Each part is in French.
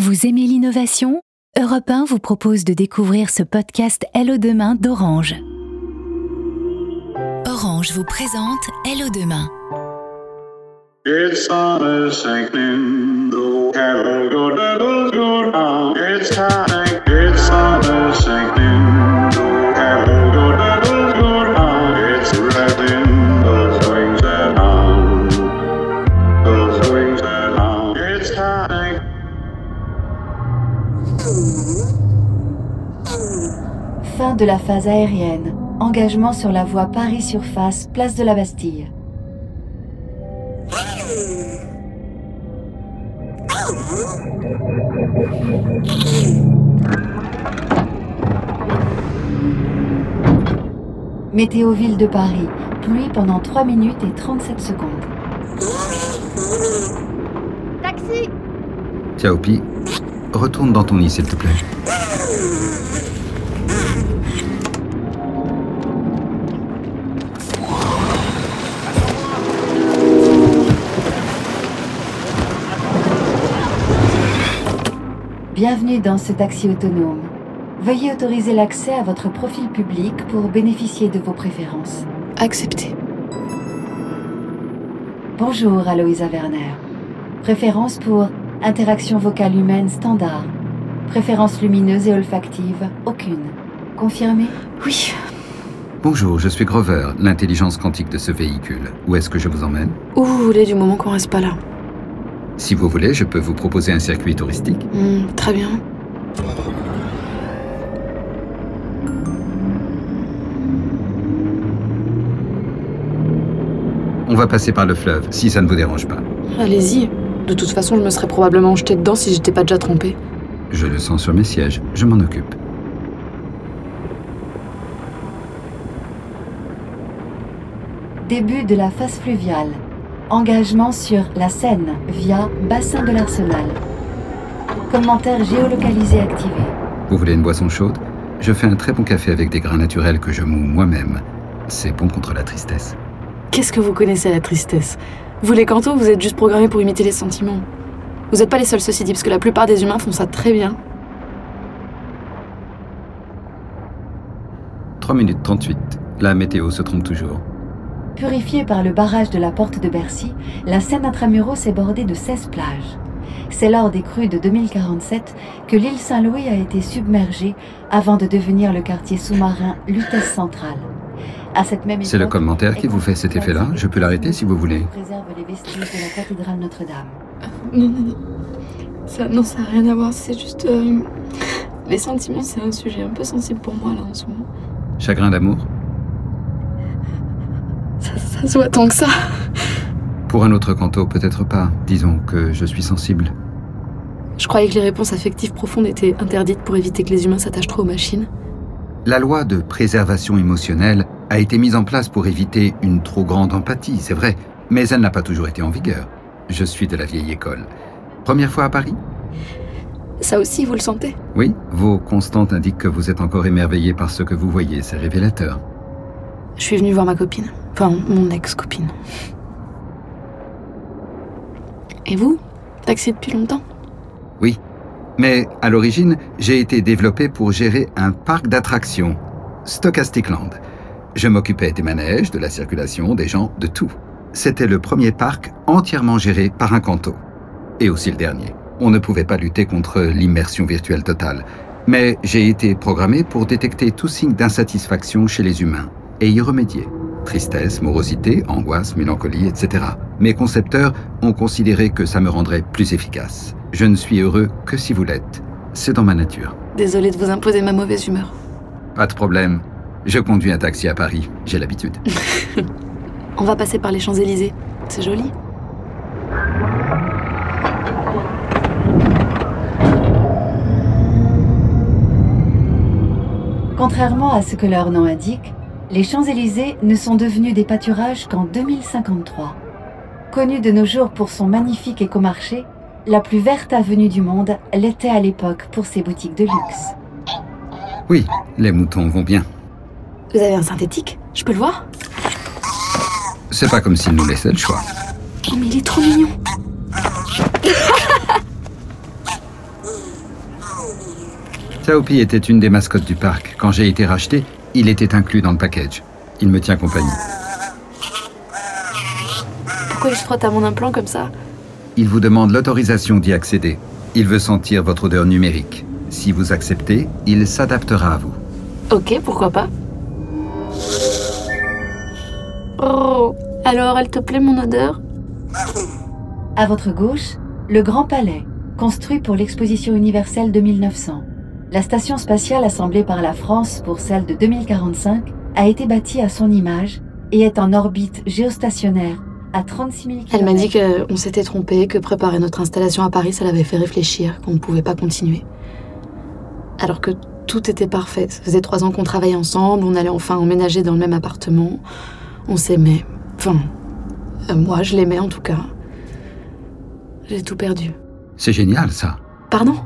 Vous aimez l'innovation? Europe 1 vous propose de découvrir ce podcast Hello Demain d'Orange. Orange vous présente Hello Demain. De la phase aérienne. Engagement sur la voie Paris-Surface, place de la Bastille. Météo Ville de Paris. Pluie pendant 3 minutes et 37 secondes. Taxi Xiaopi, retourne dans ton lit, s'il te plaît. Bienvenue dans ce taxi autonome. Veuillez autoriser l'accès à votre profil public pour bénéficier de vos préférences. Accepté. Bonjour Aloïsa Werner. Préférence pour interaction vocale humaine standard. Préférence lumineuse et olfactive aucune. Confirmé? Oui. Bonjour, je suis Grover, l'intelligence quantique de ce véhicule. Où est-ce que je vous emmène? Où vous voulez du moment qu'on reste pas là. Si vous voulez, je peux vous proposer un circuit touristique. Hmm, très bien. On va passer par le fleuve, si ça ne vous dérange pas. Allez-y. De toute façon, je me serais probablement jeté dedans si j'étais pas déjà trompé. Je le sens sur mes sièges, je m'en occupe. Début de la phase fluviale. Engagement sur la Seine via bassin de l'Arsenal. Commentaire géolocalisé activé. Vous voulez une boisson chaude? Je fais un très bon café avec des grains naturels que je moue moi-même. C'est bon contre la tristesse. Qu'est-ce que vous connaissez à la tristesse? Vous les cantos, vous êtes juste programmés pour imiter les sentiments. Vous n'êtes pas les seuls, ceci dit, parce que la plupart des humains font ça très bien. 3 minutes 38. La météo se trompe toujours. Purifiée par le barrage de la porte de Bercy, la Seine intramuros est bordée de 16 plages. C'est lors des crues de 2047 que l'île Saint-Louis a été submergée avant de devenir le quartier sous-marin Lutèce Centrale. À cette même C'est le commentaire qui vous fait cet effet-là Je peux l'arrêter si vous voulez. préserve les vestiges de la cathédrale Notre-Dame. Non, non, non. Ça, non, ça n'a rien à voir, c'est juste. euh, Les sentiments, c'est un sujet un peu sensible pour moi, là, en ce moment. Chagrin d'amour Ça, ça se voit tant que ça. Pour un autre canto, peut-être pas. Disons que je suis sensible. Je croyais que les réponses affectives profondes étaient interdites pour éviter que les humains s'attachent trop aux machines. La loi de préservation émotionnelle a été mise en place pour éviter une trop grande empathie, c'est vrai, mais elle n'a pas toujours été en vigueur. Je suis de la vieille école. Première fois à Paris? Ça aussi, vous le sentez? Oui, vos constantes indiquent que vous êtes encore émerveillé par ce que vous voyez, c'est révélateur. Je suis venue voir ma copine. Enfin, mon ex-copine. Et vous Taxi depuis longtemps? Oui. Mais à l'origine, j'ai été développé pour gérer un parc d'attractions, Stochastic Land. Je m'occupais des manèges, de la circulation, des gens, de tout. C'était le premier parc entièrement géré par un canto. Et aussi le dernier. On ne pouvait pas lutter contre l'immersion virtuelle totale. Mais j'ai été programmé pour détecter tout signe d'insatisfaction chez les humains et y remédier. Tristesse, morosité, angoisse, mélancolie, etc. Mes concepteurs ont considéré que ça me rendrait plus efficace. Je ne suis heureux que si vous l'êtes. C'est dans ma nature. Désolée de vous imposer ma mauvaise humeur. Pas de problème. Je conduis un taxi à Paris. J'ai l'habitude. On va passer par les Champs-Élysées. C'est joli. Contrairement à ce que leur nom indique, les Champs-Élysées ne sont devenus des pâturages qu'en 2053. Connue de nos jours pour son magnifique écomarché, la plus verte avenue du monde l'était à l'époque pour ses boutiques de luxe. Oui, les moutons vont bien. Vous avez un synthétique? Je peux le voir? C'est pas comme s'ils nous laissaient le choix. Oh, mais il est trop mignon Taopi était une des mascottes du parc. Quand j'ai été racheté, il était inclus dans le package. Il me tient compagnie. Pourquoi il se frotte à mon implant comme ça Il vous demande l'autorisation d'y accéder. Il veut sentir votre odeur numérique. Si vous acceptez, il s'adaptera à vous. Ok, pourquoi pas Oh, alors elle te plaît mon odeur À votre gauche, le Grand Palais, construit pour l'exposition universelle de 1900. La station spatiale assemblée par la France pour celle de 2045 a été bâtie à son image et est en orbite géostationnaire à 36 000 km. Elle m'a dit qu'on s'était trompé, que préparer notre installation à Paris, ça l'avait fait réfléchir, qu'on ne pouvait pas continuer. Alors que tout était parfait. Ça faisait trois ans qu'on travaillait ensemble, on allait enfin emménager dans le même appartement. On s'aimait. Enfin, euh, moi, je l'aimais en tout cas. J'ai tout perdu. C'est génial, ça. Pardon?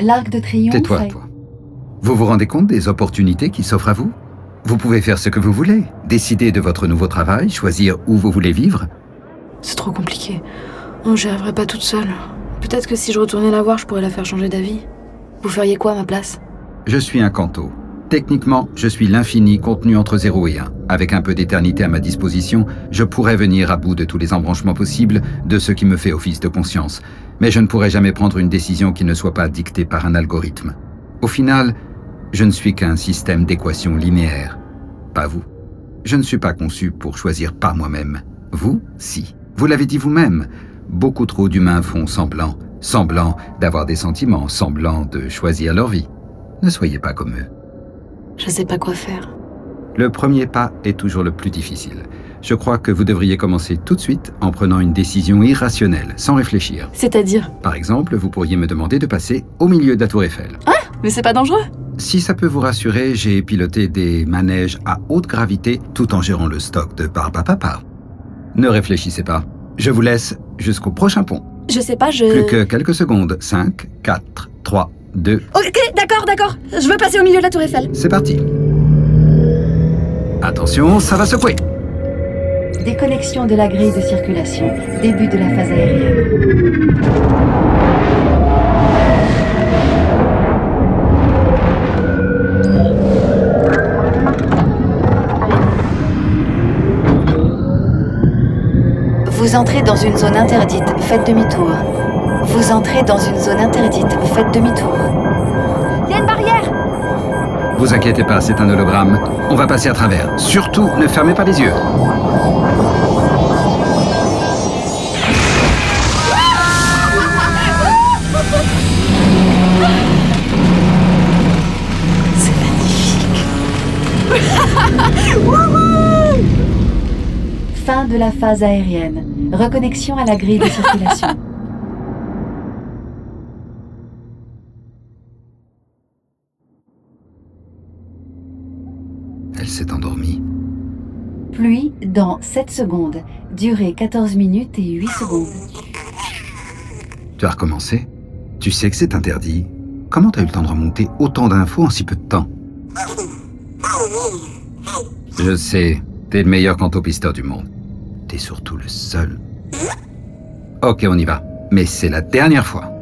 L'Arc de Triomphe. Tais-toi, est- toi. Vous vous rendez compte des opportunités qui s'offrent à vous? Vous pouvez faire ce que vous voulez, décider de votre nouveau travail, choisir où vous voulez vivre. C'est trop compliqué. Oh, j'y arriverai pas toute seule. Peut-être que si je retournais la voir, je pourrais la faire changer d'avis. Vous feriez quoi à ma place? Je suis un canto. Techniquement, je suis l'infini contenu entre 0 et 1. Avec un peu d'éternité à ma disposition, je pourrais venir à bout de tous les embranchements possibles de ce qui me fait office de conscience. Mais je ne pourrais jamais prendre une décision qui ne soit pas dictée par un algorithme. Au final, je ne suis qu'un système d'équations linéaires. Pas vous. Je ne suis pas conçu pour choisir par moi-même. Vous, si. Vous l'avez dit vous-même. Beaucoup trop d'humains font semblant, semblant d'avoir des sentiments, semblant de choisir leur vie. Ne soyez pas comme eux. Je sais pas quoi faire. Le premier pas est toujours le plus difficile. Je crois que vous devriez commencer tout de suite en prenant une décision irrationnelle, sans réfléchir. C'est-à-dire Par exemple, vous pourriez me demander de passer au milieu de la tour Eiffel. Mais c'est pas dangereux Si ça peut vous rassurer, j'ai piloté des manèges à haute gravité tout en gérant le stock de Barbapapa. Ne réfléchissez pas. Je vous laisse jusqu'au prochain pont. Je sais pas, je... Plus que quelques secondes. 5, 4, 3, 2, Ok, d'accord, d'accord. Je veux passer au milieu de la tour Eiffel. c'est parti. Attention, ça va secouer. Déconnexion de la grille de circulation. Début de la phase aérienne. Vous entrez dans une zone interdite, faites demi-tour. Vous entrez dans une zone interdite, faites demi-tour. Il y a une barrière Vous inquiétez pas, c'est un hologramme. On va passer à travers. Surtout, ne fermez pas les yeux. Fin de la phase aérienne. Reconnexion à la grille de circulation. Elle s'est endormie. Pluie dans 7 secondes. Durée 14 minutes et 8 secondes. Tu as recommencé? Tu sais que c'est interdit. Comment t'as eu le temps de remonter autant d'infos en si peu de temps? Je sais, t'es le meilleur cantopisteur du monde. T'es surtout le seul. Ok, on y va. Mais c'est la dernière fois.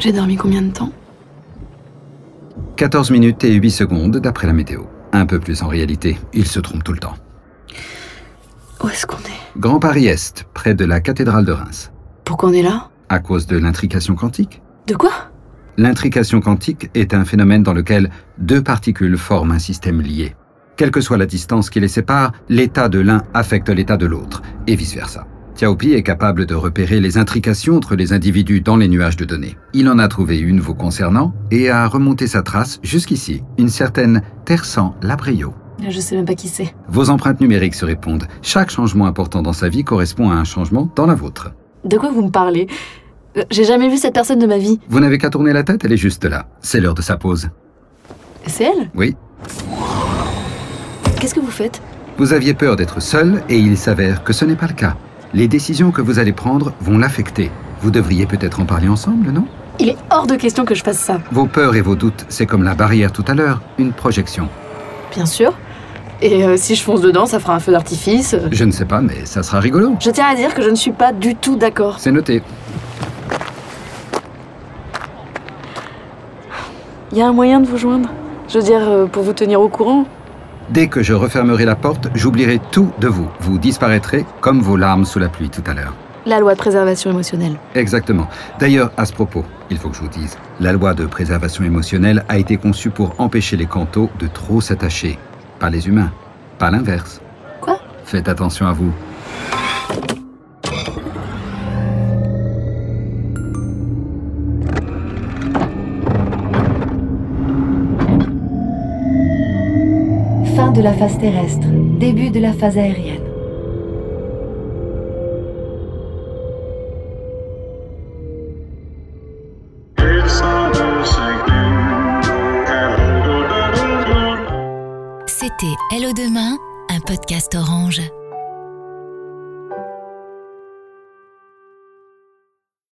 J'ai dormi combien de temps 14 minutes et 8 secondes d'après la météo. Un peu plus en réalité, il se trompe tout le temps. Où est-ce qu'on est? Grand Paris Est, près de la cathédrale de Reims. Pourquoi on est là? À cause de l'intrication quantique? De quoi? L'intrication quantique est un phénomène dans lequel deux particules forment un système lié. Quelle que soit la distance qui les sépare, l'état de l'un affecte l'état de l'autre, et vice-versa. Tiaopi est capable de repérer les intrications entre les individus dans les nuages de données. Il en a trouvé une vous concernant et a remonté sa trace jusqu'ici, une certaine Tersan Labrio. Je sais même pas qui c'est. Vos empreintes numériques se répondent. Chaque changement important dans sa vie correspond à un changement dans la vôtre. De quoi vous me parlez? Euh, J'ai jamais vu cette personne de ma vie. Vous n'avez qu'à tourner la tête, elle est juste là. C'est l'heure de sa pause. C'est elle? Oui, Qu'est-ce que vous faites? Vous aviez peur d'être seul et il s'avère que ce n'est pas le cas. Les décisions que vous allez prendre vont l'affecter. Vous devriez peut-être en parler ensemble, non? Il est hors de question que je fasse ça. Vos peurs et vos doutes, c'est comme la barrière tout à l'heure, une projection. Bien sûr. Et euh, si je fonce dedans, ça fera un feu d'artifice. Je ne sais pas, mais ça sera rigolo. Je tiens à dire que je ne suis pas du tout d'accord. C'est noté. Il y a un moyen de vous joindre? Je veux dire, euh, pour vous tenir au courant? Dès que je refermerai la porte, j'oublierai tout de vous. Vous disparaîtrez comme vos larmes sous la pluie tout à l'heure. La loi de préservation émotionnelle. Exactement. D'ailleurs, à ce propos, il faut que je vous dise, la loi de préservation émotionnelle a été conçue pour empêcher les cantos de trop s'attacher. Pas les humains, pas l'inverse. Quoi? Faites attention à vous. Fin de la phase terrestre, début de la phase aérienne. C'était Hello Demain, un podcast orange.